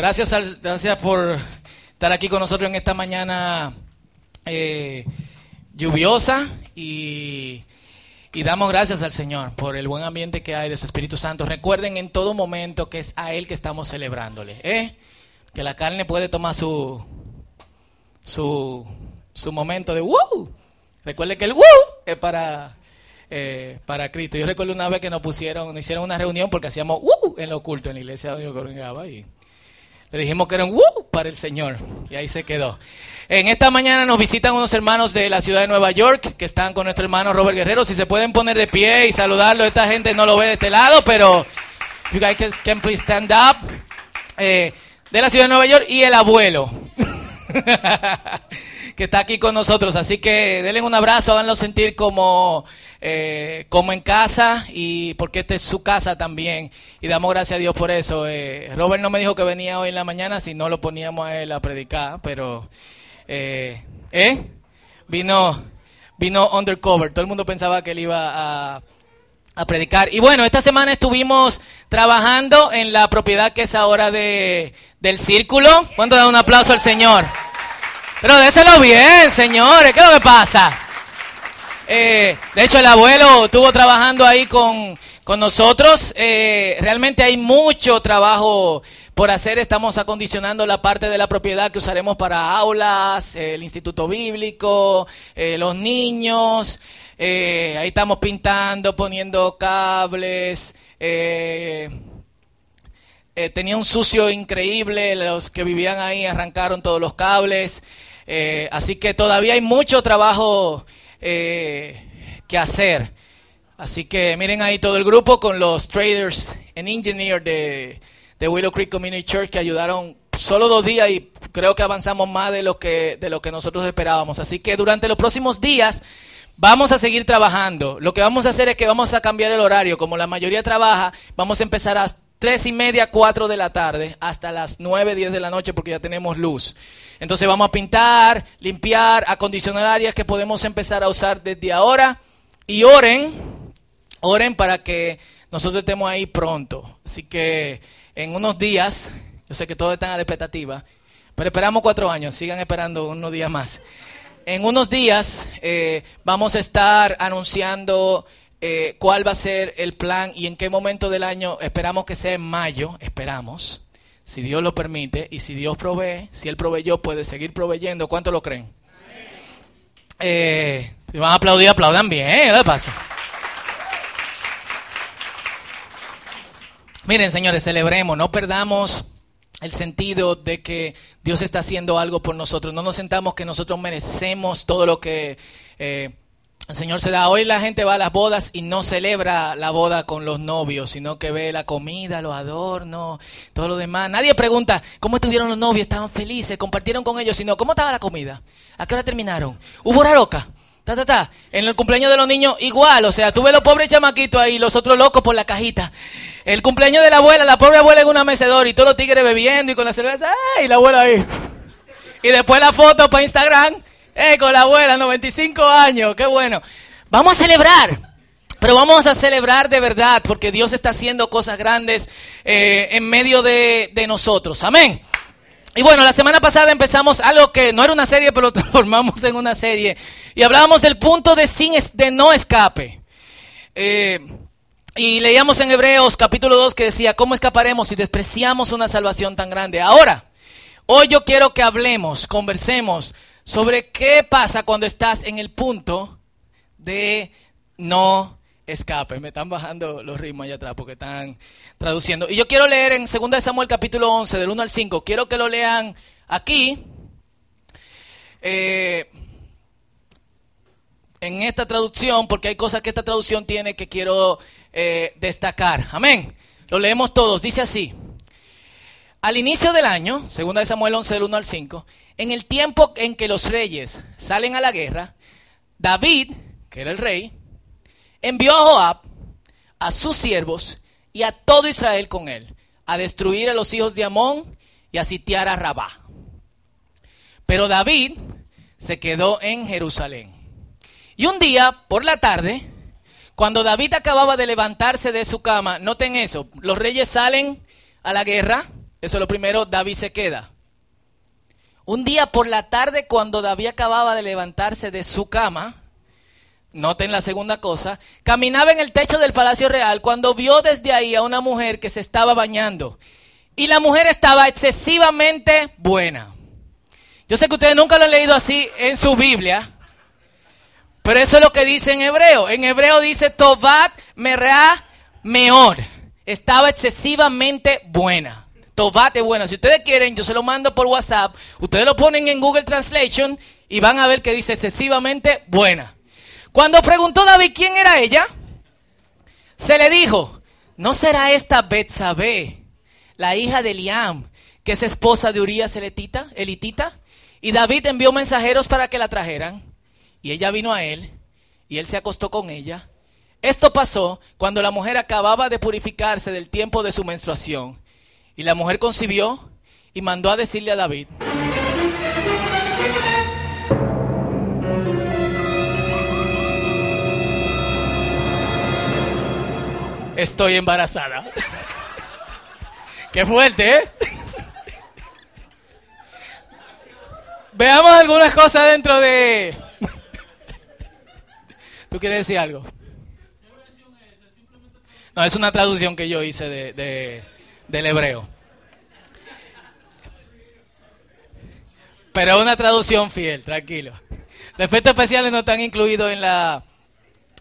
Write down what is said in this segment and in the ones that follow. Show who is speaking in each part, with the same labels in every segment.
Speaker 1: Gracias, gracias por estar aquí con nosotros en esta mañana eh, lluviosa y, damos gracias al Señor por el buen ambiente que hay de su Espíritu Santo. Recuerden en todo momento que es a Él que estamos celebrándole. ¿eh? Que la carne puede tomar su, su, su momento de ¡wow! Recuerden que el ¡wow! es para eh, para Cristo. Yo recuerdo una vez que nos pusieron, nos hicieron una reunión porque hacíamos ¡wow! en lo oculto en la iglesia donde yo y le dijimos que era un ¡Woo! para el Señor. Y ahí se quedó. En esta mañana nos visitan unos hermanos de la ciudad de Nueva York que están con nuestro hermano Robert Guerrero. Si se pueden poner de pie y saludarlo, esta gente no lo ve de este lado, pero you guys can, please stand up. Eh, de la ciudad de Nueva York y el abuelo. que está aquí con nosotros. Así que denle un abrazo, háganlo sentir como eh, como en casa y porque esta es su casa también. Y damos gracias a Dios por eso. Eh, Robert no me dijo que venía hoy en la mañana, si no lo poníamos a él a predicar, pero eh, ¿eh? vino, vino undercover. Todo el mundo pensaba que él iba a, a predicar. Y bueno, esta semana estuvimos trabajando en la propiedad que es ahora de, del círculo. ¿Cuánto da un aplauso al Señor? Pero déselo bien, señores. ¿Qué es lo que pasa? Eh, de hecho, el abuelo estuvo trabajando ahí con, nosotros. Eh, realmente hay mucho trabajo por hacer. Estamos acondicionando la parte de la propiedad que usaremos para aulas, el instituto bíblico, eh, los niños. ahí estamos pintando, poniendo cables. tenía un sucio increíble. Los que vivían ahí arrancaron todos los cables. así que todavía hay mucho trabajo eh, que hacer. Así que miren ahí todo el grupo con los traders en engineer de, de Willow Creek Community Church que ayudaron solo dos días y creo que avanzamos más de lo que, de lo que nosotros esperábamos. Así que durante los próximos días vamos a seguir trabajando. Lo que vamos a hacer es que vamos a cambiar el horario. Como la mayoría trabaja, vamos a empezar a tres y media, cuatro de la tarde hasta las nueve, diez de la noche porque ya tenemos luz. Entonces vamos a pintar, limpiar, acondicionar áreas que podemos empezar a usar desde ahora. Y oren, oren para que nosotros estemos ahí pronto. Así que en unos días, yo sé que todos están a la expectativa, pero esperamos cuatro años, sigan esperando unos días más. En unos días eh, vamos a estar anunciando eh, cuál va a ser el plan y en qué momento del año, esperamos que sea en mayo, esperamos si Dios lo permite y si Dios provee, si Él proveyó, puede seguir proveyendo. ¿Cuánto lo creen? Eh, si van a aplaudir, aplaudan bien. ¿Qué pasa? Miren, señores, celebremos, no perdamos el sentido de que Dios está haciendo algo por nosotros. No nos sentamos que nosotros merecemos todo lo que eh, el Señor se da. Hoy la gente va a las bodas y no celebra la boda con los novios, sino que ve la comida, los adornos, todo lo demás. Nadie pregunta cómo estuvieron los novios, estaban felices, compartieron con ellos, sino cómo estaba la comida, a qué hora terminaron. ¿Hubo hora loca? Ta, ta, ta. En el cumpleaños de los niños igual, o sea, tuve los pobres chamaquitos ahí, los otros locos por la cajita. El cumpleaños de la abuela, la pobre abuela en una mecedora y todos los tigres bebiendo y con la cerveza, ¡ay! Y la abuela ahí. Y después la foto para Instagram eh, con la abuela, 95 años, qué bueno. Vamos a celebrar. Pero vamos a celebrar de verdad porque Dios está haciendo cosas grandes eh, en medio de, nosotros. Amén. Y bueno, la semana pasada empezamos algo que no era una serie, pero lo transformamos en una serie. Y hablábamos del punto de, sin, de no escape. Eh, y leíamos en Hebreos capítulo 2 que decía, ¿cómo escaparemos si despreciamos una salvación tan grande? Ahora, hoy yo quiero que hablemos, conversemos sobre qué pasa cuando estás en el punto de no escape. Me están bajando los ritmos allá atrás porque están traduciendo. Y yo quiero leer en 2 Samuel capítulo 11, del 1 al 5. Quiero que lo lean aquí. Eh, en esta traducción, porque hay cosas que esta traducción tiene que quiero eh, destacar. Amén. Lo leemos todos. Dice así. Al inicio del año, 2 Samuel 11, del 1 al 5, en el tiempo en que los reyes salen a la guerra, David, que era el rey, envió a Joab, a sus siervos y a todo Israel con él, a destruir a los hijos de Amón y a sitiar a Rabá. Pero David se quedó en Jerusalén. Y un día, por la tarde, cuando David acababa de levantarse de su cama, noten eso, los reyes salen a la guerra, Eso es lo primero, David se queda. Un día por la tarde, cuando David acababa de levantarse de su cama, noten la segunda cosa, caminaba en el techo del palacio real cuando vio desde ahí a una mujer que se estaba bañando. Y la mujer estaba excesivamente buena. Yo sé que ustedes nunca lo han leído así en su Biblia, pero eso es lo que dice en hebreo. En hebreo dice Tobat Merah Meor. Estaba excesivamente buena. Tobat es buena. Si ustedes quieren, yo se lo mando por WhatsApp. Ustedes lo ponen en Google Translation y van a ver que dice excesivamente buena. Cuando preguntó David quién era ella, se le dijo, ¿no será esta Betsabé, la hija de Liam, que es esposa de Urias elitita? elitita? Y David envió mensajeros para que la trajeran. Y ella vino a él y él se acostó con ella. Esto pasó cuando la mujer acababa de purificarse del tiempo de su menstruación. Y la mujer concibió y mandó a decirle a David, estoy embarazada. Qué fuerte, ¿eh? Veamos algunas cosas dentro de... ¿Tú quieres decir algo? No, es una traducción que yo hice de, del hebreo. Pero una traducción fiel, tranquilo. Los efectos especiales no están incluidos en la,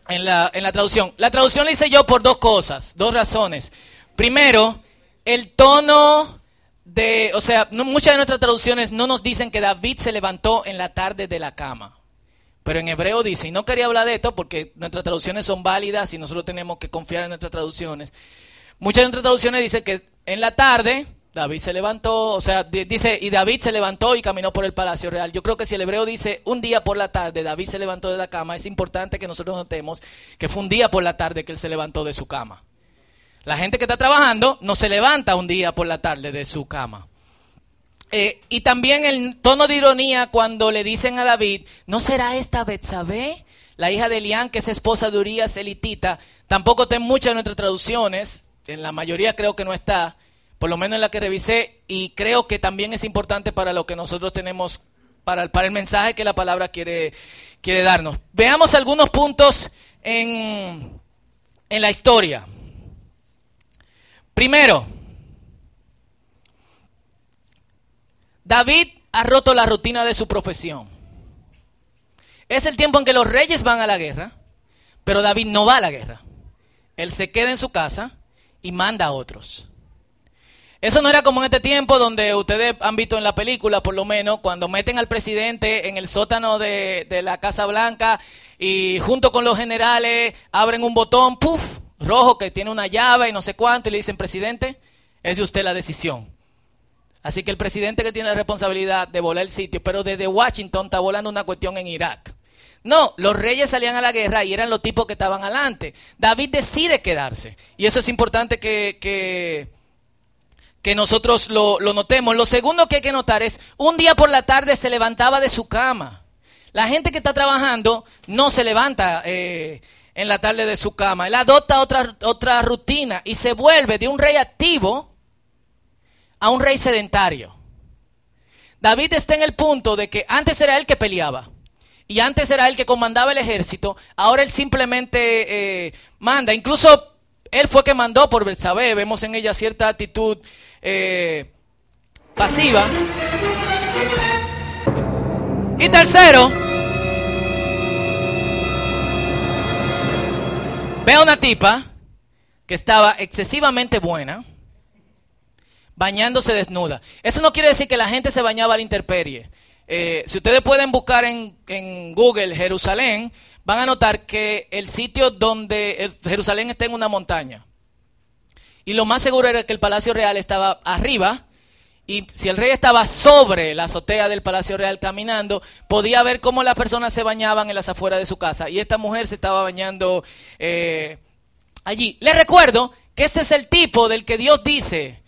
Speaker 1: en la, en la traducción. La traducción la hice yo por dos cosas, dos razones. Primero, el tono de, o sea, muchas de nuestras traducciones no nos dicen que David se levantó en la tarde de la cama. Pero en hebreo dice, y no quería hablar de esto porque nuestras traducciones son válidas y nosotros tenemos que confiar en nuestras traducciones. Muchas de nuestras traducciones dicen que en la tarde David se levantó, o sea, dice, y David se levantó y caminó por el palacio real. Yo creo que si el hebreo dice un día por la tarde, David se levantó de la cama, es importante que nosotros notemos que fue un día por la tarde que él se levantó de su cama. La gente que está trabajando no se levanta un día por la tarde de su cama. Eh, y también el tono de ironía cuando le dicen a David, ¿no será esta Betsabé, la hija de Elián, que es esposa de Urias elitita? Tampoco está en muchas de nuestras traducciones, en la mayoría creo que no está, por lo menos en la que revisé, y creo que también es importante para lo que nosotros tenemos, para, para el mensaje que la palabra quiere, quiere darnos. Veamos algunos puntos en, en la historia. Primero, David ha roto la rutina de su profesión. Es el tiempo en que los reyes van a la guerra, pero David no va a la guerra. Él se queda en su casa y manda a otros. Eso no era como en este tiempo donde ustedes han visto en la película, por lo menos, cuando meten al presidente en el sótano de, la Casa Blanca y junto con los generales abren un botón, puff, rojo que tiene una llave y no sé cuánto, y le dicen, presidente, es de usted la decisión. Así que el presidente que tiene la responsabilidad de volar el sitio, pero desde Washington está volando una cuestión en Irak. No, los reyes salían a la guerra y eran los tipos que estaban adelante. David decide quedarse. Y eso es importante que, que, nosotros lo, notemos. Lo segundo que hay que notar es, un día por la tarde se levantaba de su cama. La gente que está trabajando no se levanta eh, en la tarde de su cama. Él adopta otra, otra rutina y se vuelve de un rey activo a un rey sedentario. David está en el punto de que antes era él que peleaba y antes era él que comandaba el ejército, ahora él simplemente eh, manda. Incluso él fue que mandó por Betsabé, vemos en ella cierta actitud eh, pasiva. Y tercero, ve a una tipa que estaba excesivamente buena bañándose desnuda. Eso no quiere decir que la gente se bañaba a la intemperie. Eh, si ustedes pueden buscar en, Google Jerusalén, van a notar que el sitio donde Jerusalén está en una montaña. Y lo más seguro era que el Palacio Real estaba arriba. Y si el rey estaba sobre la azotea del Palacio Real caminando, podía ver cómo las personas se bañaban en las afueras de su casa. Y esta mujer se estaba bañando eh, allí. Les recuerdo que este es el tipo del que Dios dice,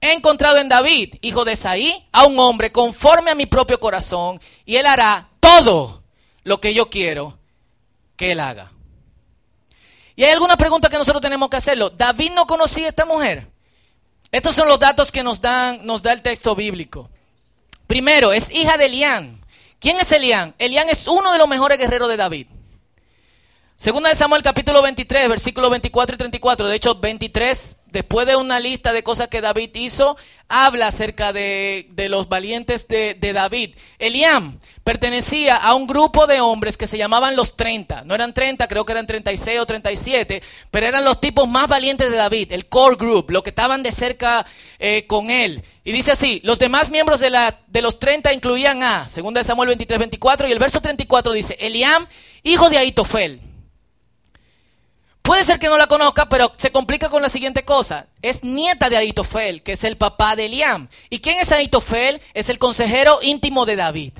Speaker 1: He encontrado en David, hijo de Saí, a un hombre conforme a mi propio corazón, y él hará todo lo que yo quiero que él haga. Y hay alguna pregunta que nosotros tenemos que hacerlo. David no conocía a esta mujer. Estos son los datos que nos, dan, nos da el texto bíblico. Primero, es hija de Elián. ¿Quién es Elián? Elián es uno de los mejores guerreros de David. Segunda de Samuel capítulo 23, versículos 24 y 34. De hecho, 23, después de una lista de cosas que David hizo, habla acerca de, los valientes de, David. Eliam pertenecía a un grupo de hombres que se llamaban los 30. No eran 30, creo que eran 36 o 37, pero eran los tipos más valientes de David, el core group, los que estaban de cerca eh, con él. Y dice así, los demás miembros de, la, de los 30 incluían a, segunda de Samuel 23, 24, y el verso 34 dice, Eliam, hijo de Aitofel. Puede ser que no la conozca, pero se complica con la siguiente cosa. Es nieta de Aitofel, que es el papá de Eliam. ¿Y quién es Aitofel? Es el consejero íntimo de David.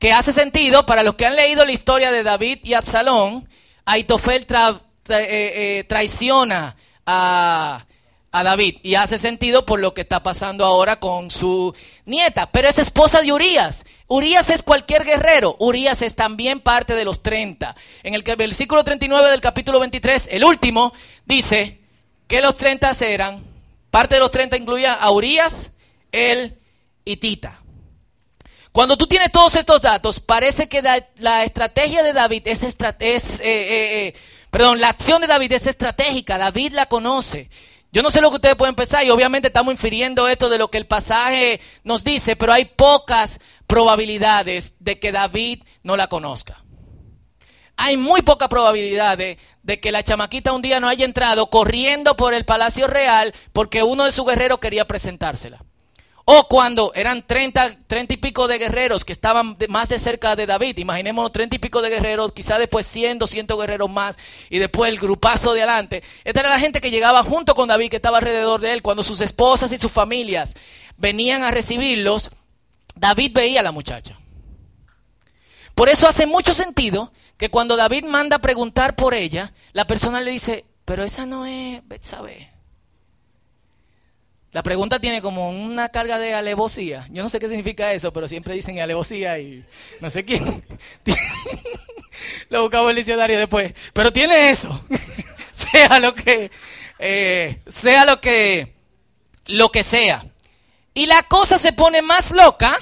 Speaker 1: Que hace sentido, para los que han leído la historia de David y Absalón, Aitofel eh, eh, traiciona a, a David. Y hace sentido por lo que está pasando ahora con su nieta. Pero es esposa de Urias. Urias es cualquier guerrero. Urias es también parte de los 30. En el versículo 39 del capítulo 23, el último, dice que los 30 eran, parte de los 30 incluía a Urias, el Tita. Cuando tú tienes todos estos datos, parece que la, estrategia de David es, es eh, eh, eh, perdón, la acción de David es estratégica. David la conoce. Yo no sé lo que ustedes pueden pensar y obviamente estamos infiriendo esto de lo que el pasaje nos dice, pero hay pocas probabilidades de que David no la conozca. Hay muy poca probabilidad de, de, que la chamaquita un día no haya entrado corriendo por el palacio real porque uno de sus guerreros quería presentársela. O cuando eran 30, 30 y pico de guerreros que estaban más de cerca de David, imaginemos 30 y pico de guerreros, quizá después 100, 200 guerreros más, y después el grupazo de adelante. Esta era la gente que llegaba junto con David, que estaba alrededor de él. Cuando sus esposas y sus familias venían a recibirlos, David veía a la muchacha. Por eso hace mucho sentido que cuando David manda a preguntar por ella, la persona le dice, pero esa no es Betsabe. La pregunta tiene como una carga de alevosía. Yo no sé qué significa eso, pero siempre dicen alevosía y no sé quién. Lo buscamos el diccionario después. Pero tiene eso. sea lo que, eh, sea lo que, lo que sea. Y la cosa se pone más loca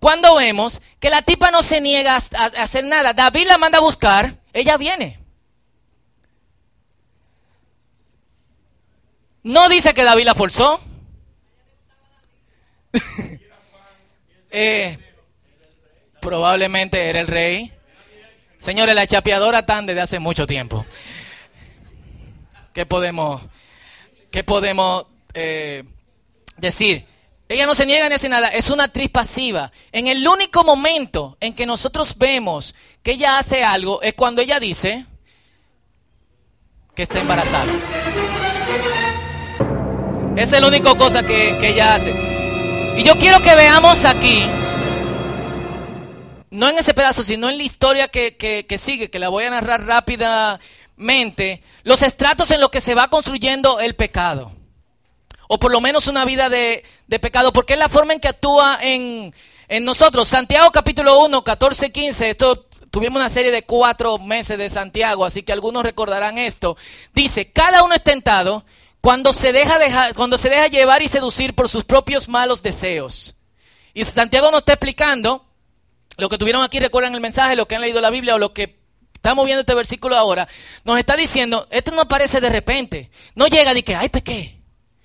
Speaker 1: cuando vemos que la tipa no se niega a hacer nada. David la manda a buscar, ella viene. No dice que David la forzó. Eh, probablemente era el rey. Señores, la chapeadora están desde hace mucho tiempo. ¿Qué podemos, qué podemos eh, decir? Ella no se niega ni hace nada, es una actriz pasiva. En el único momento en que nosotros vemos que ella hace algo es cuando ella dice que está embarazada. Esa es la única cosa que, ella hace. Y yo quiero que veamos aquí, no en ese pedazo, sino en la historia que, sigue, que la voy a narrar rápidamente, los estratos en los que se va construyendo el pecado. O por lo menos una vida de, pecado, porque es la forma en que actúa en, en nosotros. Santiago capítulo 1, 14, 15, esto tuvimos una serie de cuatro meses de Santiago, así que algunos recordarán esto. Dice, cada uno es tentado cuando se deja, cuando se deja llevar y seducir por sus propios malos deseos. Y Santiago nos está explicando, lo que tuvieron aquí, recuerdan el mensaje, lo que han leído la Biblia o lo que estamos viendo este versículo ahora, nos está diciendo, esto no aparece de repente. No llega de que, ay, pequé,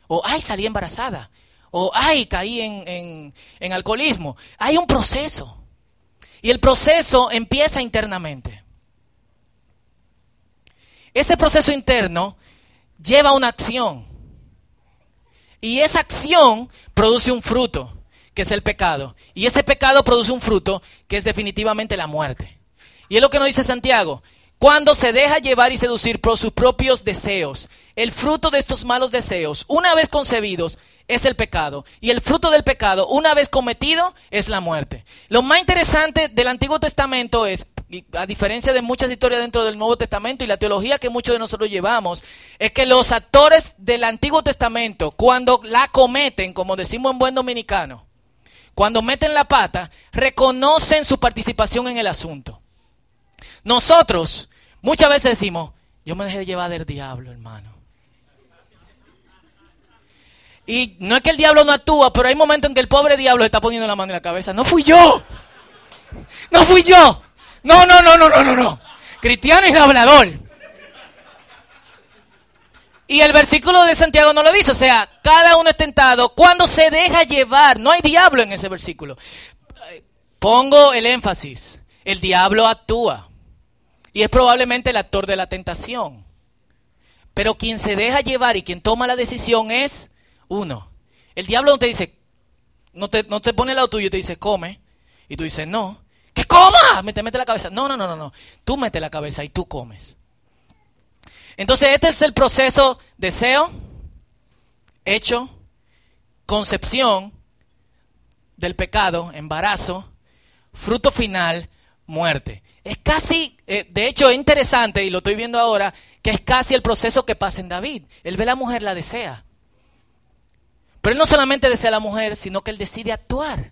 Speaker 1: o ay, salí embarazada, o ay, caí en, en alcoholismo. Hay un proceso. Y el proceso empieza internamente. Ese proceso interno lleva una acción. Y esa acción produce un fruto, que es el pecado. Y ese pecado produce un fruto, que es definitivamente la muerte. Y es lo que nos dice Santiago. Cuando se deja llevar y seducir por sus propios deseos, el fruto de estos malos deseos, una vez concebidos, es el pecado. Y el fruto del pecado, una vez cometido, es la muerte. Lo más interesante del Antiguo Testamento es a diferencia de muchas historias dentro del Nuevo Testamento y la teología que muchos de nosotros llevamos, es que los actores del Antiguo Testamento, cuando la cometen, como decimos en buen dominicano, cuando meten la pata, reconocen su participación en el asunto. Nosotros muchas veces decimos, yo me dejé llevar del diablo, hermano. Y no es que el diablo no actúa, pero hay momentos en que el pobre diablo está poniendo la mano en la cabeza. No fui yo. No fui yo. No, no, no, no, no, no, no. Cristiano y hablador. Y el versículo de Santiago no lo dice, o sea, cada uno es tentado cuando se deja llevar. No hay diablo en ese versículo. Pongo el énfasis. El diablo actúa. Y es probablemente el actor de la tentación. Pero quien se deja llevar y quien toma la decisión es uno. El diablo no te dice, no te, no te pone el lado tuyo y te dice, come. Y tú dices, no. ¿Que coma? Me te mete la cabeza. No, no, no, no, no. Tú metes la cabeza y tú comes. Entonces, este es el proceso deseo, hecho, concepción del pecado, embarazo, fruto final, muerte. Es casi, eh, de hecho es interesante, y lo estoy viendo ahora, que es casi el proceso que pasa en David. Él ve a la mujer, la desea. Pero él no solamente desea a la mujer, sino que él decide actuar.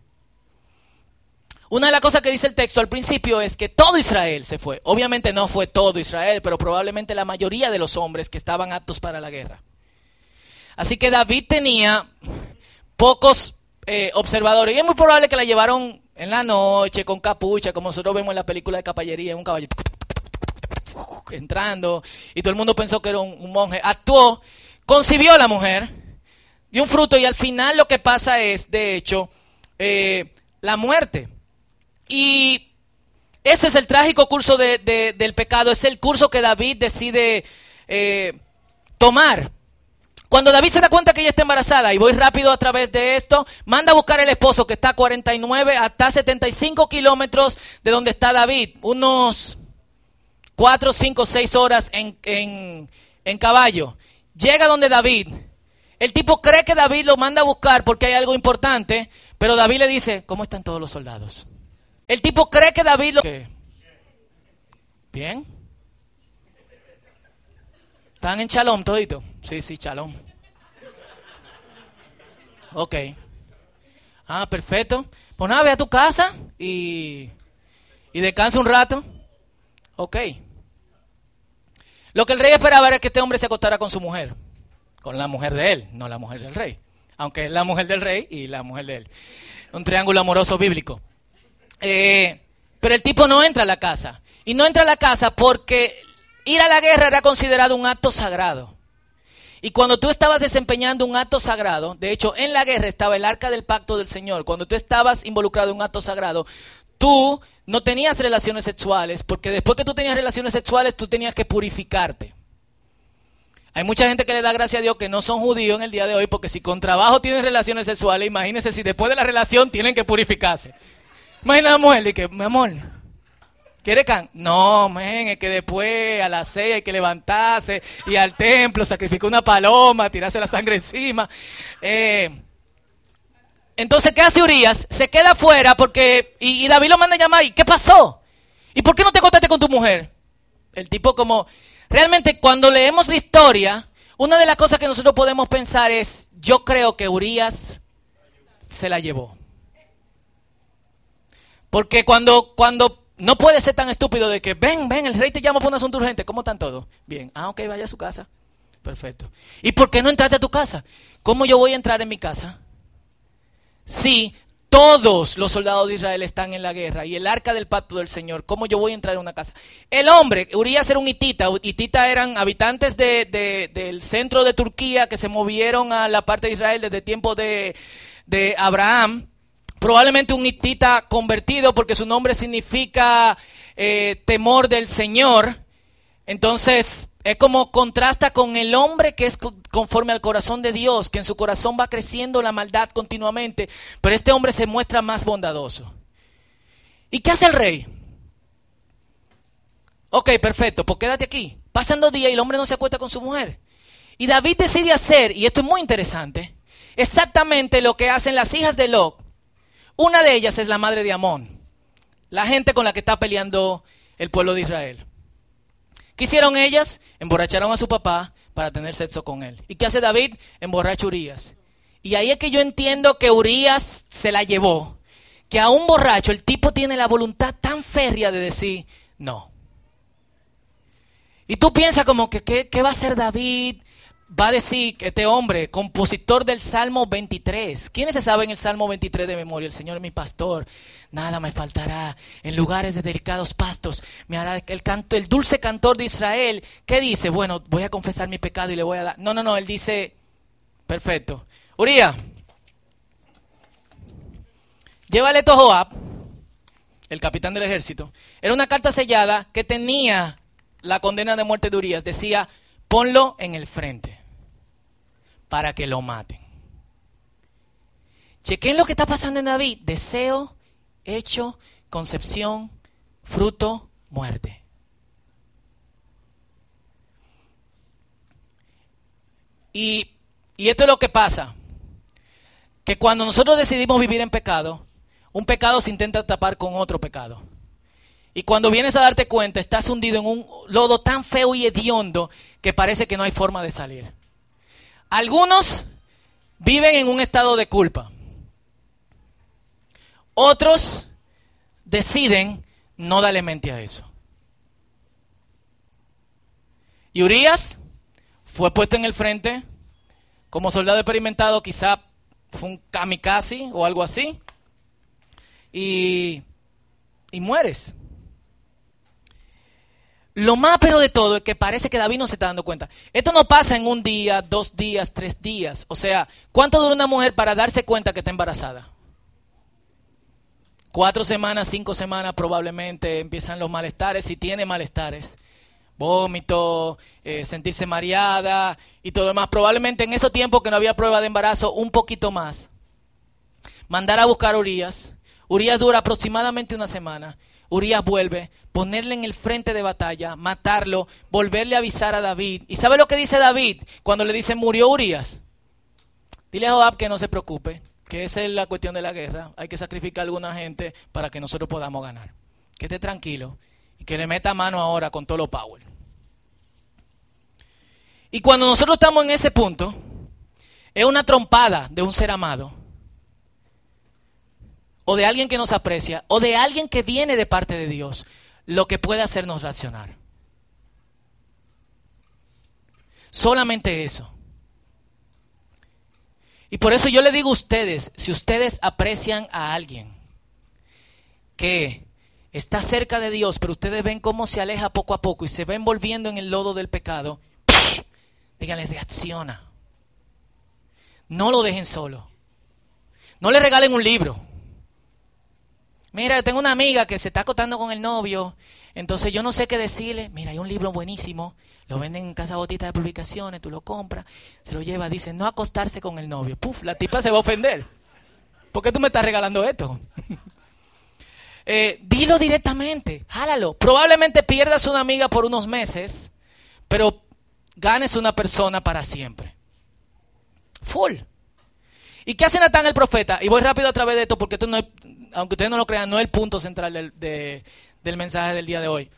Speaker 1: Una de las cosas que dice el texto al principio es que todo Israel se fue. Obviamente no fue todo Israel, pero probablemente la mayoría de los hombres que estaban aptos para la guerra. Así que David tenía pocos eh, observadores y es muy probable que la llevaron en la noche con capucha, como nosotros vemos en la película de caballería, un caballo entrando y todo el mundo pensó que era un monje. Actuó, concibió a la mujer y un fruto y al final lo que pasa es, de hecho, eh, la muerte. Y ese es el trágico curso del pecado, es el curso que David decide eh, tomar. Cuando David se da cuenta que ella está embarazada, y voy rápido a través de esto, manda a buscar el esposo que está a 49 hasta 75 kilómetros de donde está David, unos 4, 5, 6 horas en, en caballo. Llega donde David, el tipo cree que David lo manda a buscar porque hay algo importante, pero David le dice, ¿cómo están todos los soldados? El tipo cree que David lo... Bien. ¿Están en Chalón todito? Sí, sí, Chalón. Ok. Ah, perfecto. Pues nada, ve a tu casa y, y descansa un rato. Ok. Lo que el rey esperaba era que este hombre se acostara con su mujer con la mujer de él, no la mujer del rey. Aunque es la mujer del rey y la mujer de él. Un triángulo amoroso bíblico. Eh, pero el tipo no entra a la casa. Y no entra a la casa porque ir a la guerra era considerado un acto sagrado. Y cuando tú estabas desempeñando un acto sagrado, de hecho en la guerra estaba el arca del pacto del Señor, cuando tú estabas involucrado en un acto sagrado, tú no tenías relaciones sexuales, porque después que tú tenías relaciones sexuales, tú tenías que purificarte. Hay mucha gente que le da gracias a Dios que no son judíos en el día de hoy porque si con trabajo tienen relaciones sexuales, imagínense si después de la relación tienen que purificarse. Imagina la mujer y que, mi amor, ¿quiere can? No, men, es que después a las seis hay que levantarse y al templo sacrificar una paloma, tirarse la sangre encima. Eh, entonces, ¿qué hace Urias? Se queda afuera porque, y, y David lo manda a llamar, ¿y qué pasó? ¿Y por qué no te contaste con tu mujer? El tipo como, Realmente cuando leemos la historia, una de las cosas que nosotros podemos pensar es, yo creo que Urias se la llevó. Porque cuando, cuando no puede ser tan estúpido de que, ven, ven, el rey te llama por un asunto urgente, ¿cómo están todos? Bien, ah, ok, vaya a su casa. Perfecto. ¿Y por qué no entraste a tu casa? ¿Cómo yo voy a entrar en mi casa? Sí, todos los soldados de Israel están en la guerra y el arca del pacto del Señor. ¿Cómo yo voy a entrar en una casa? El hombre, Urias era un hitita. Hitita eran habitantes del centro de Turquía que se movieron a la parte de Israel desde tiempo de, Abraham. Probablemente un hitita convertido porque su nombre significa eh, temor del Señor. Entonces, es como contrasta con el hombre que es conforme al corazón de Dios, que en su corazón va creciendo la maldad continuamente, pero este hombre se muestra más bondadoso. ¿Y qué hace el rey? Ok, perfecto, pues quédate aquí. Pasan dos días y el hombre no se acuesta con su mujer. Y David decide hacer, y esto es muy interesante, exactamente lo que hacen las hijas de Lot. Una de ellas es la madre de Amón, la gente con la que está peleando el pueblo de Israel. ¿Qué hicieron ellas? Emborracharon a su papá para tener sexo con él. ¿Y qué hace David? Emborracha a Urias. Y ahí es que yo entiendo que Urias se la llevó. Que a un borracho el tipo tiene la voluntad tan férrea de decir no. Y tú piensas como que, ¿qué, va a hacer David? Va a decir que este hombre, compositor del Salmo 23. ¿Quiénes se saben el Salmo 23 de memoria? El Señor es mi pastor, nada me faltará. En lugares de delicados pastos me hará el canto, el dulce cantor de Israel. ¿Qué dice? Bueno, voy a confesar mi pecado y le voy a dar. No, no, no, él dice, perfecto. Uría, llévale a Joab, el capitán del ejército. Era una carta sellada que tenía la condena de muerte de Urias. Decía, ponlo en el frente para que lo maten. Chequen lo que está pasando en David. Deseo, hecho, concepción, fruto, muerte. Y, y esto es lo que pasa. Que cuando nosotros decidimos vivir en pecado, un pecado se intenta tapar con otro pecado. Y cuando vienes a darte cuenta, estás hundido en un lodo tan feo y hediondo que parece que no hay forma de salir. Algunos viven en un estado de culpa. Otros deciden no darle mente a eso. Y Urias fue puesto en el frente como soldado experimentado, quizá fue un kamikaze o algo así. Y, y mueres. Lo más pero de todo es que parece que David no se está dando cuenta. Esto no pasa en un día, dos días, tres días. O sea, ¿cuánto dura una mujer para darse cuenta que está embarazada? Cuatro semanas, cinco semanas probablemente empiezan los malestares, si tiene malestares. Vómito, eh, sentirse mareada y todo lo demás. Probablemente en ese tiempo que no había prueba de embarazo, un poquito más. Mandar a buscar Urias. Urias dura aproximadamente una semana. Urias vuelve, ponerle en el frente de batalla, matarlo, volverle a avisar a David. ¿Y sabe lo que dice David cuando le dice murió Urias? Dile a Joab que no se preocupe, que esa es la cuestión de la guerra. Hay que sacrificar a alguna gente para que nosotros podamos ganar. Que esté tranquilo y que le meta mano ahora con todo lo power. Y cuando nosotros estamos en ese punto, es una trompada de un ser amado o de alguien que nos aprecia, o de alguien que viene de parte de Dios, lo que puede hacernos reaccionar. Solamente eso. Y por eso yo le digo a ustedes, si ustedes aprecian a alguien que está cerca de Dios, pero ustedes ven cómo se aleja poco a poco y se va envolviendo en el lodo del pecado, díganle, reacciona. No lo dejen solo. No le regalen un libro. Mira, yo tengo una amiga que se está acostando con el novio, entonces yo no sé qué decirle. Mira, hay un libro buenísimo, lo venden en casa botita de publicaciones, tú lo compras, se lo lleva, dice, no acostarse con el novio. Puf, la tipa se va a ofender. ¿Por qué tú me estás regalando esto? eh, dilo directamente, jálalo. Probablemente pierdas una amiga por unos meses, pero ganes una persona para siempre. Full. ¿Y qué hace Natán el profeta? Y voy rápido a través de esto porque esto no aunque ustedes no lo crean, no es el punto central del, mensaje del día de hoy.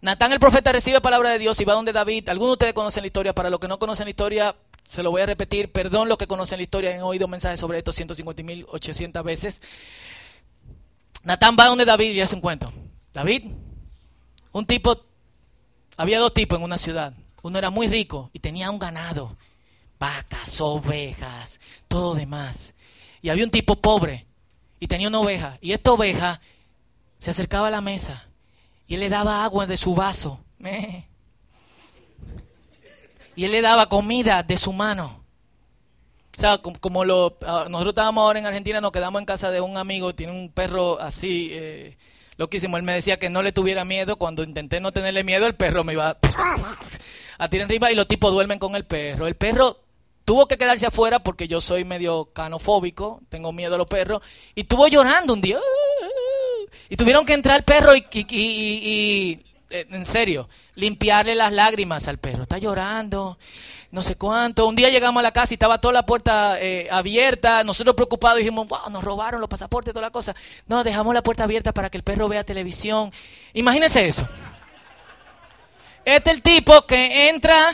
Speaker 1: Natán el profeta recibe palabra de Dios y va donde David. Algunos de ustedes conocen la historia, para los que no conocen la historia, se lo voy a repetir. Perdón los que conocen la historia, han oído mensajes sobre esto 150.800 veces. Natán va donde David y hace un cuento. David, un tipo, había dos tipos en una ciudad. Uno era muy rico y tenía un ganado, vacas, ovejas, todo demás. Y había un tipo pobre y tenía una oveja. Y esta oveja se acercaba a la mesa y él le daba agua de su vaso. Y él le daba comida de su mano. O sea, como, lo, ah, nosotros estábamos ahora en Argentina, nos quedamos en casa de un amigo, tiene un perro así, eh, loquísimo. Él me decía que no le tuviera miedo. Cuando intenté no tenerle miedo, el perro me iba a tirar arriba y los tipos duermen con el perro. El perro tuvo que quedarse afuera porque yo soy medio canofóbico, tengo miedo a los perros, y estuvo llorando un día. Y tuvieron que entrar el perro y, y, eh, en serio, limpiarle las lágrimas al perro. Está llorando, no sé cuánto. Un día llegamos a la casa y estaba toda la puerta eh, abierta. Nosotros preocupados dijimos, wow, nos robaron los pasaportes, toda la cosa. No, dejamos la puerta abierta para que el perro vea televisión. Imagínense eso. Este es el tipo que entra,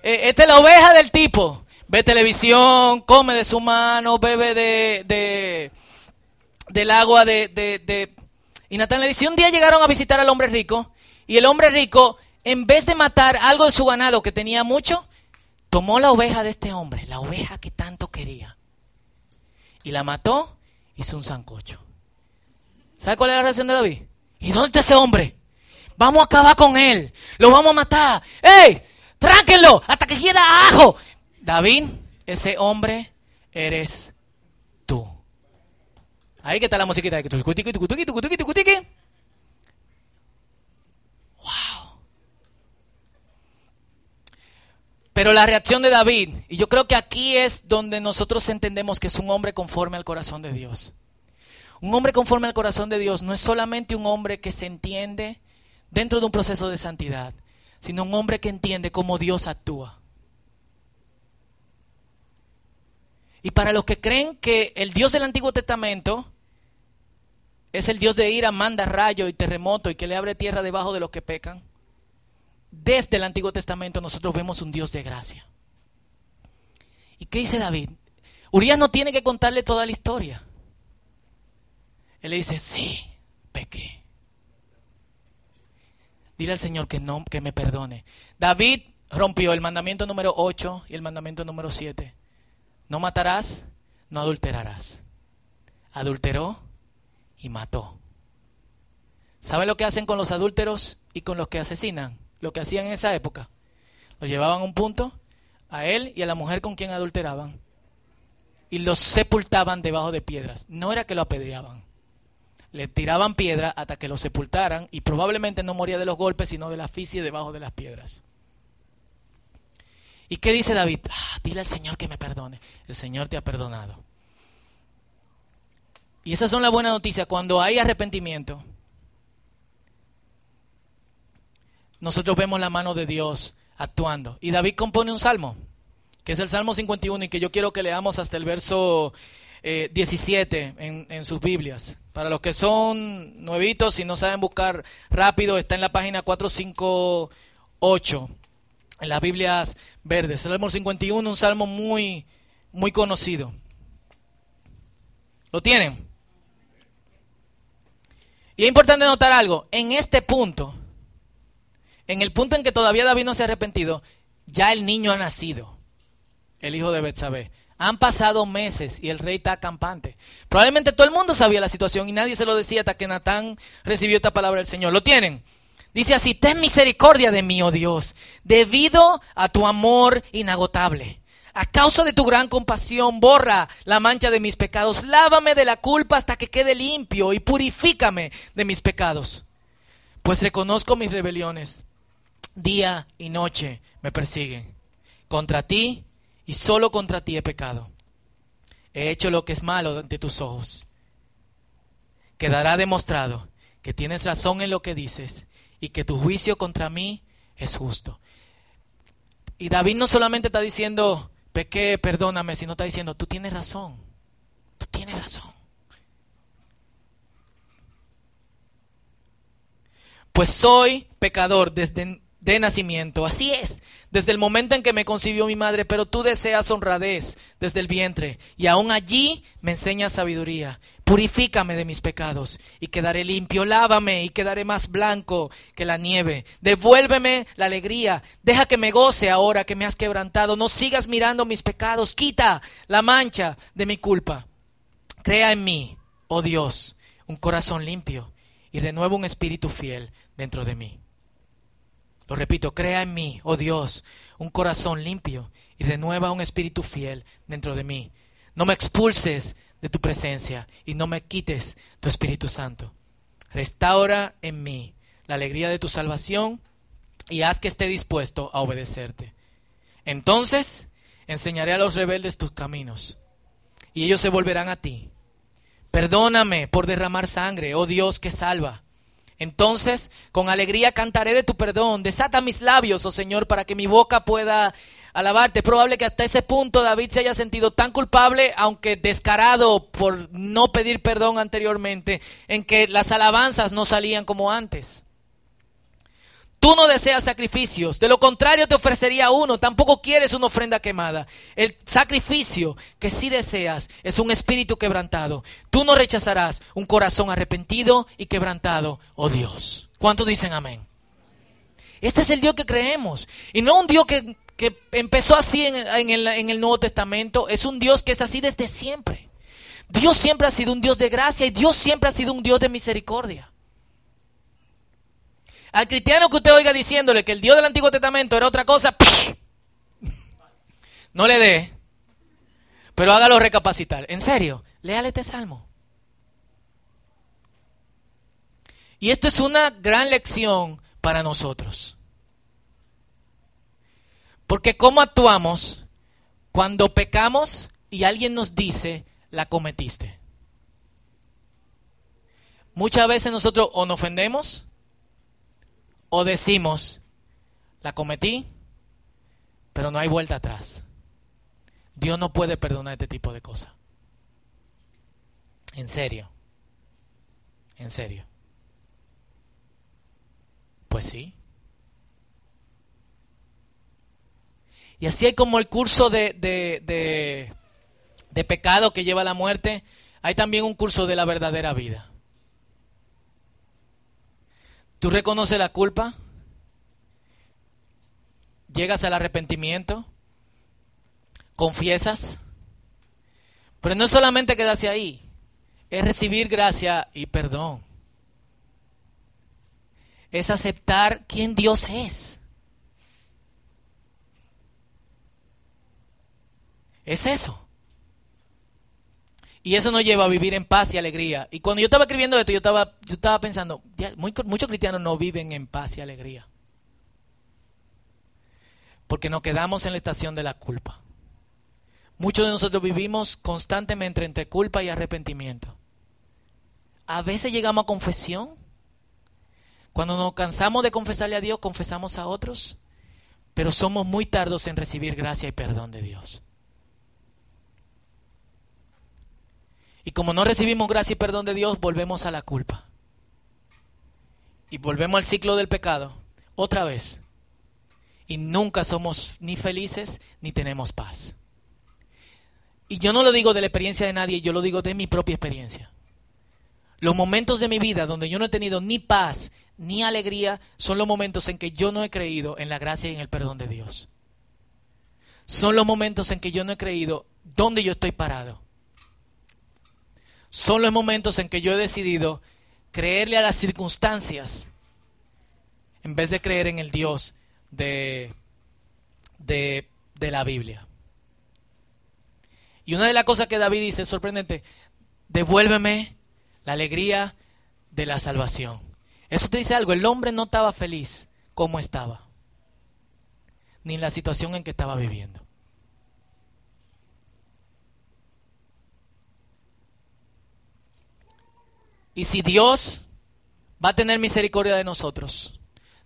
Speaker 1: eh, esta es la oveja del tipo ve televisión, come de su mano, bebe de, del agua de, de, Y Natán le dice, un día llegaron a visitar al hombre rico y el hombre rico, en vez de matar algo de su ganado que tenía mucho, tomó la oveja de este hombre, la oveja que tanto quería, y la mató, hizo un sancocho. ¿Sabe cuál es la reacción de David? ¿Y dónde está ese hombre? Vamos a acabar con él. Lo vamos a matar. ¡Ey! ¡Tránquenlo! Hasta que quiera ajo. David, ese hombre eres tú. Ahí que está la musiquita Wow. Pero la reacción de David, y yo creo que aquí es donde nosotros entendemos que es un hombre conforme al corazón de Dios. Un hombre conforme al corazón de Dios no es solamente un hombre que se entiende dentro de un proceso de santidad, sino un hombre que entiende cómo Dios actúa. Y para los que creen que el Dios del Antiguo Testamento es el Dios de ira, manda rayo y terremoto y que le abre tierra debajo de los que pecan, desde el Antiguo Testamento nosotros vemos un Dios de gracia. ¿Y qué dice David? Urias no tiene que contarle toda la historia. Él le dice, sí, pequé. Dile al Señor que no, que me perdone. David rompió el mandamiento número 8 y el mandamiento número 7. No matarás, no adulterarás. Adulteró y mató. ¿Sabe lo que hacen con los adúlteros y con los que asesinan? Lo que hacían en esa época. Los llevaban a un punto, a él y a la mujer con quien adulteraban, y los sepultaban debajo de piedras. No era que lo apedreaban le tiraban piedra hasta que lo sepultaran y probablemente no moría de los golpes, sino de la asfixia debajo de las piedras. ¿Y qué dice David? Ah, dile al Señor que me perdone. El Señor te ha perdonado. Y esas son las buenas noticias. Cuando hay arrepentimiento, nosotros vemos la mano de Dios actuando. Y David compone un salmo, que es el Salmo 51, y que yo quiero que leamos hasta el verso 17 eh, en, en sus Biblias. Para los que son nuevitos y no saben buscar rápido, está en la página 458, en las Biblias verdes. Salmo 51, un salmo muy, muy conocido. ¿Lo tienen? Y es importante notar algo, en este punto, en el punto en que todavía David no se ha arrepentido, ya el niño ha nacido, el hijo de Betsabé. Han pasado meses y el rey está campante. Probablemente todo el mundo sabía la situación y nadie se lo decía hasta que Natán recibió esta palabra del Señor. ¿Lo tienen? Dice así, ten misericordia de mí, oh Dios, debido a tu amor inagotable. A causa de tu gran compasión, borra la mancha de mis pecados. Lávame de la culpa hasta que quede limpio y purifícame de mis pecados. Pues reconozco mis rebeliones. Día y noche me persiguen. Contra ti y solo contra ti he pecado. He hecho lo que es malo ante tus ojos. Quedará demostrado que tienes razón en lo que dices y que tu juicio contra mí es justo. Y David no solamente está diciendo, pequé, perdóname, sino está diciendo, tú tienes razón, tú tienes razón. Pues soy pecador desde de nacimiento. Así es, desde el momento en que me concibió mi madre, pero tú deseas honradez desde el vientre, y aún allí me enseñas sabiduría. Purifícame de mis pecados, y quedaré limpio. Lávame, y quedaré más blanco que la nieve. Devuélveme la alegría. Deja que me goce ahora que me has quebrantado. No sigas mirando mis pecados. Quita la mancha de mi culpa. Crea en mí, oh Dios, un corazón limpio, y renueva un espíritu fiel dentro de mí. Lo repito, crea en mí, oh Dios, un corazón limpio y renueva un espíritu fiel dentro de mí. No me expulses de tu presencia y no me quites tu Espíritu Santo. Restaura en mí la alegría de tu salvación y haz que esté dispuesto a obedecerte. Entonces enseñaré a los rebeldes tus caminos y ellos se volverán a ti. Perdóname por derramar sangre, oh Dios que salva entonces, con alegría cantaré de tu perdón. Desata mis labios, oh Señor, para que mi boca pueda alabarte. Es probable que hasta ese punto David se haya sentido tan culpable, aunque descarado por no pedir perdón anteriormente, en que las alabanzas no salían como antes. Tú no deseas sacrificios, de lo contrario te ofrecería uno, tampoco quieres una ofrenda quemada. El sacrificio que sí deseas es un espíritu quebrantado. Tú no rechazarás un corazón arrepentido y quebrantado, oh Dios. ¿Cuántos dicen amén? Este es el Dios que creemos. Y no un Dios que, empezó así en, el, Nuevo Testamento, es un Dios que es así desde siempre. Dios siempre ha sido un Dios de gracia y Dios siempre ha sido un Dios de misericordia. Al cristiano que usted oiga diciéndole que el Dios del Antiguo Testamento era otra cosa, no le dé, pero hágalo recapacitar. En serio, léale este salmo. Y esto es una gran lección para nosotros. Porque ¿cómo actuamos cuando pecamos y alguien nos dice, la cometiste? Muchas veces nosotros o nos ofendemos o decimos, la cometí, pero no hay vuelta atrás. Dios no puede perdonar este tipo de cosas. En serio. En serio. Pues sí. Y así hay como el curso de, de, de, pecado que lleva a la muerte, hay también un curso de la verdadera vida. Tú reconoces la culpa, llegas al arrepentimiento, confiesas, pero no solamente quedarse ahí, es recibir gracia y perdón. Es aceptar quién Dios es. Es eso. Y eso nos lleva a vivir en paz y alegría. Y cuando yo estaba escribiendo esto, yo estaba, yo estaba pensando, muchos cristianos no viven en paz y alegría. Porque nos quedamos en la estación de la culpa. Muchos de nosotros vivimos constantemente entre culpa y arrepentimiento. A veces llegamos a confesión. Cuando nos cansamos de confesarle a Dios, confesamos a otros. Pero somos muy tardos en recibir gracia y perdón de Dios. Y como no recibimos gracia y perdón de Dios, volvemos a la culpa. Y volvemos al ciclo del pecado. Otra vez. Y nunca somos ni felices ni tenemos paz. Y yo no lo digo de la experiencia de nadie, yo lo digo de mi propia experiencia. Los momentos de mi vida donde yo no he tenido ni paz ni alegría son los momentos en que yo no he creído en la gracia y en el perdón de Dios. Son los momentos en que yo no he creído dónde yo estoy parado. Son los momentos en que yo he decidido creerle a las circunstancias en vez de creer en el Dios de, de, de la Biblia. Y una de las cosas que David dice es sorprendente, devuélveme la alegría de la salvación. Eso te dice algo, el hombre no estaba feliz como estaba, ni en la situación en que estaba viviendo. Y si Dios va a tener misericordia de nosotros,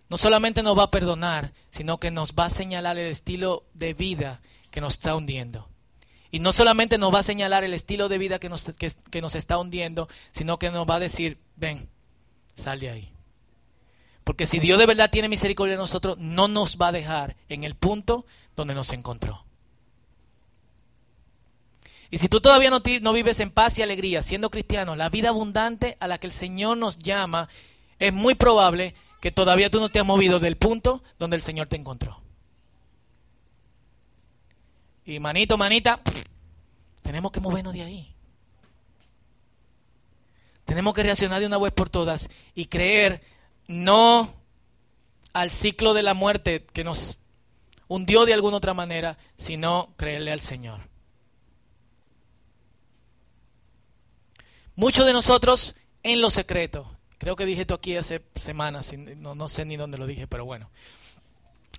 Speaker 1: no solamente nos va a perdonar, sino que nos va a señalar el estilo de vida que nos está hundiendo. Y no solamente nos va a señalar el estilo de vida que nos, que, nos está hundiendo, sino que nos va a decir, ven, sal de ahí. Porque si Dios de verdad tiene misericordia de nosotros, no nos va a dejar en el punto donde nos encontró. Y si tú todavía no, no, vives en paz y alegría siendo cristiano, la vida abundante a la que el Señor nos llama, es muy probable que todavía tú no te has movido del punto donde el Señor te encontró. Y manito, manita, tenemos que movernos de ahí. Tenemos que reaccionar de una vez por todas y creer no al ciclo de la muerte que nos hundió de alguna otra manera, sino creerle al Señor. Muchos de nosotros en lo secreto, creo que dije esto aquí hace semanas, no, no sé ni dónde lo dije, pero bueno,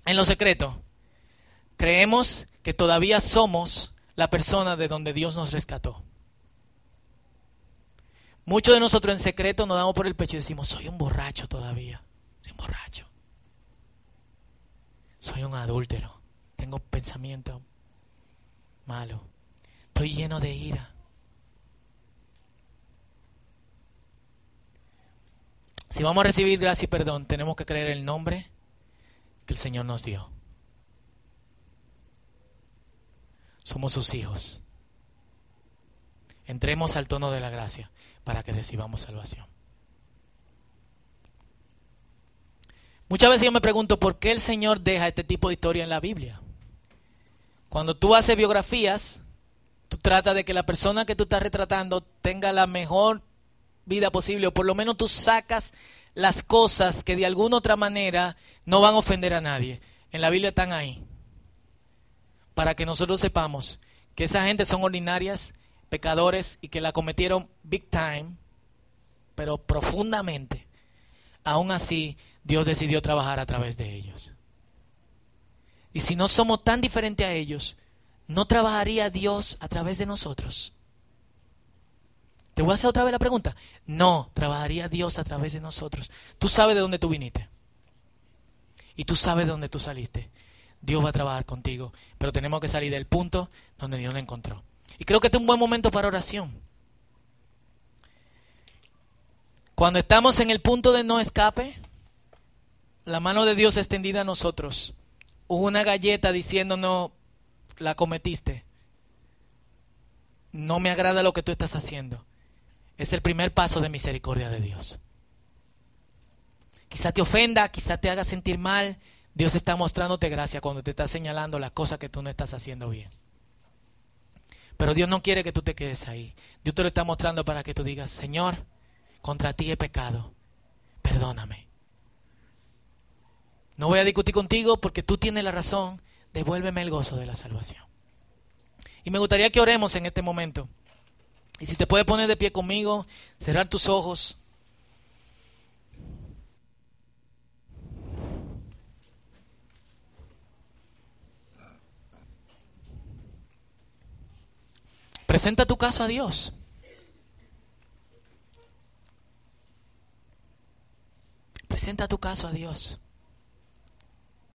Speaker 1: en lo secreto, creemos que todavía somos la persona de donde Dios nos rescató. Muchos de nosotros en secreto nos damos por el pecho y decimos, soy un borracho todavía, soy un borracho. Soy un adúltero, tengo pensamiento malo, estoy lleno de ira. Si vamos a recibir gracia y perdón, tenemos que creer el nombre que el Señor nos dio. Somos sus hijos. Entremos al tono de la gracia para que recibamos salvación. Muchas veces yo me pregunto por qué el Señor deja este tipo de historia en la Biblia. Cuando tú haces biografías, tú tratas de que la persona que tú estás retratando tenga la mejor vida posible, o por lo menos tú sacas las cosas que de alguna otra manera no van a ofender a nadie. En la Biblia están ahí. Para que nosotros sepamos que esa gente son ordinarias, pecadores y que la cometieron big time, pero profundamente. Aún así, Dios decidió trabajar a través de ellos. Y si no somos tan diferentes a ellos, ¿no trabajaría Dios a través de nosotros? Te voy a hacer otra vez la pregunta. No, trabajaría Dios a través de nosotros. Tú sabes de dónde tú viniste. Y tú sabes de dónde tú saliste. Dios va a trabajar contigo. Pero tenemos que salir del punto donde Dios nos encontró. Y creo que este es un buen momento para oración. Cuando estamos en el punto de no escape, la mano de Dios extendida a nosotros, una galleta diciéndonos, la cometiste, no me agrada lo que tú estás haciendo, es el primer paso de misericordia de Dios. Quizá te ofenda, quizá te haga sentir mal, Dios está mostrándote gracia cuando te está señalando las cosas que tú no estás haciendo bien. Pero Dios no quiere que tú te quedes ahí. Dios te lo está mostrando para que tú digas, Señor, contra ti he pecado, perdóname. No voy a discutir contigo porque tú tienes la razón. Devuélveme el gozo de la salvación. Y me gustaría que oremos en este momento. Y si te puedes poner de pie conmigo, cerrar tus ojos. Presenta tu caso a Dios. Presenta tu caso a Dios.